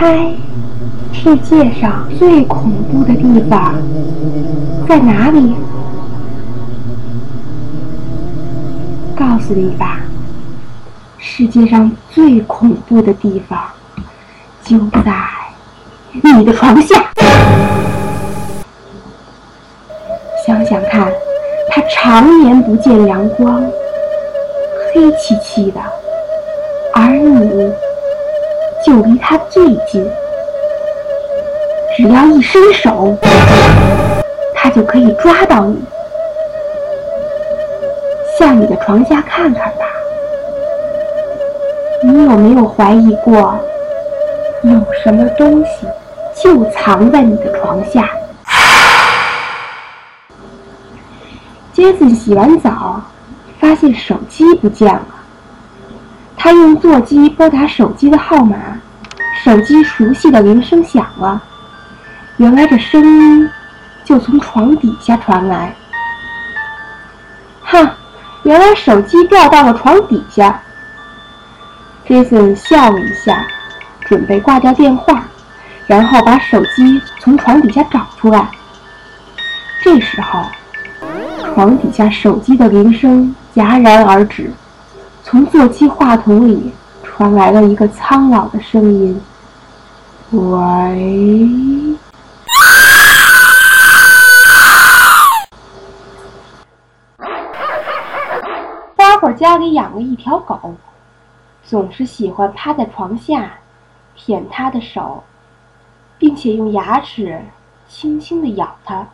猜世界上最恐怖的地方在哪里？告诉你吧，世界上最恐怖的地方就在你的床下。想想看，它常年不见阳光，黑漆漆的，而你就离他最近。只要一伸手，他就可以抓到你。向你的床下看看吧，你有没有怀疑过，有什么东西就藏在你的床下？杰森洗完澡，发现手机不见了。他用座机拨打手机的号码，手机熟悉的铃声响了。原来这声音就从床底下传来。哼！原来手机掉到了床底下。杰森笑了一下，准备挂掉电话，然后把手机从床底下找出来。这时候，床底下手机的铃声戛然而止，从座机话筒里传来了一个苍老的声音：“喂。”花花家里养了一条狗，总是喜欢趴在床下舔它的手，并且用牙齿轻轻地咬它。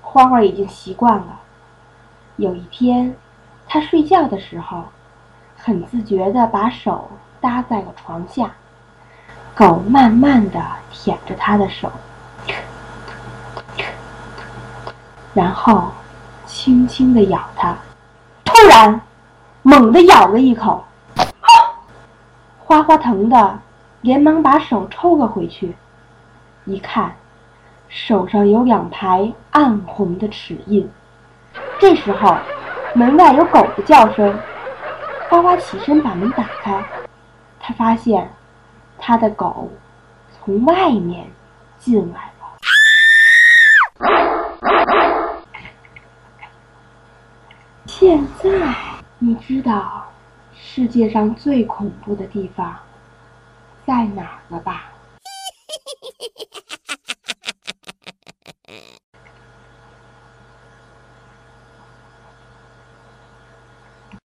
花花已经习惯了。有一天，它睡觉的时候，很自觉地把手搭在了床下，狗慢慢地舔着他的手，然后轻轻地咬他。突然。猛地咬了一口，花花疼的，连忙把手抽了回去。一看，手上有两排暗红的齿印。这时候，门外有狗的叫声。花花起身把门打开，他发现他的狗从外面进来了。现在。你知道世界上最恐怖的地方在哪儿了吧？